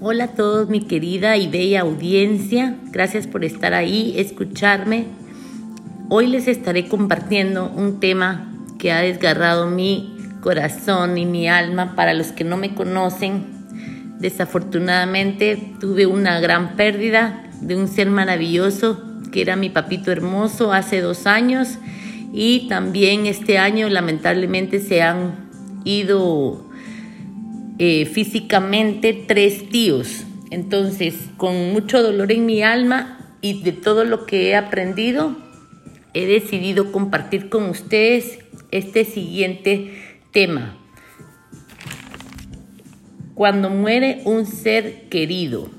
Hola a todos, mi querida y bella audiencia. Gracias por estar ahí, escucharme. Hoy les estaré compartiendo un tema que ha desgarrado mi corazón y mi alma. Para los que no me conocen, desafortunadamente tuve una gran pérdida de un ser maravilloso que era mi papito hermoso hace dos años y también este año lamentablemente se han ido eh, físicamente tres tíos. Entonces, con mucho dolor en mi alma y de todo lo que he aprendido, he decidido compartir con ustedes este siguiente tema. Cuando muere un ser querido.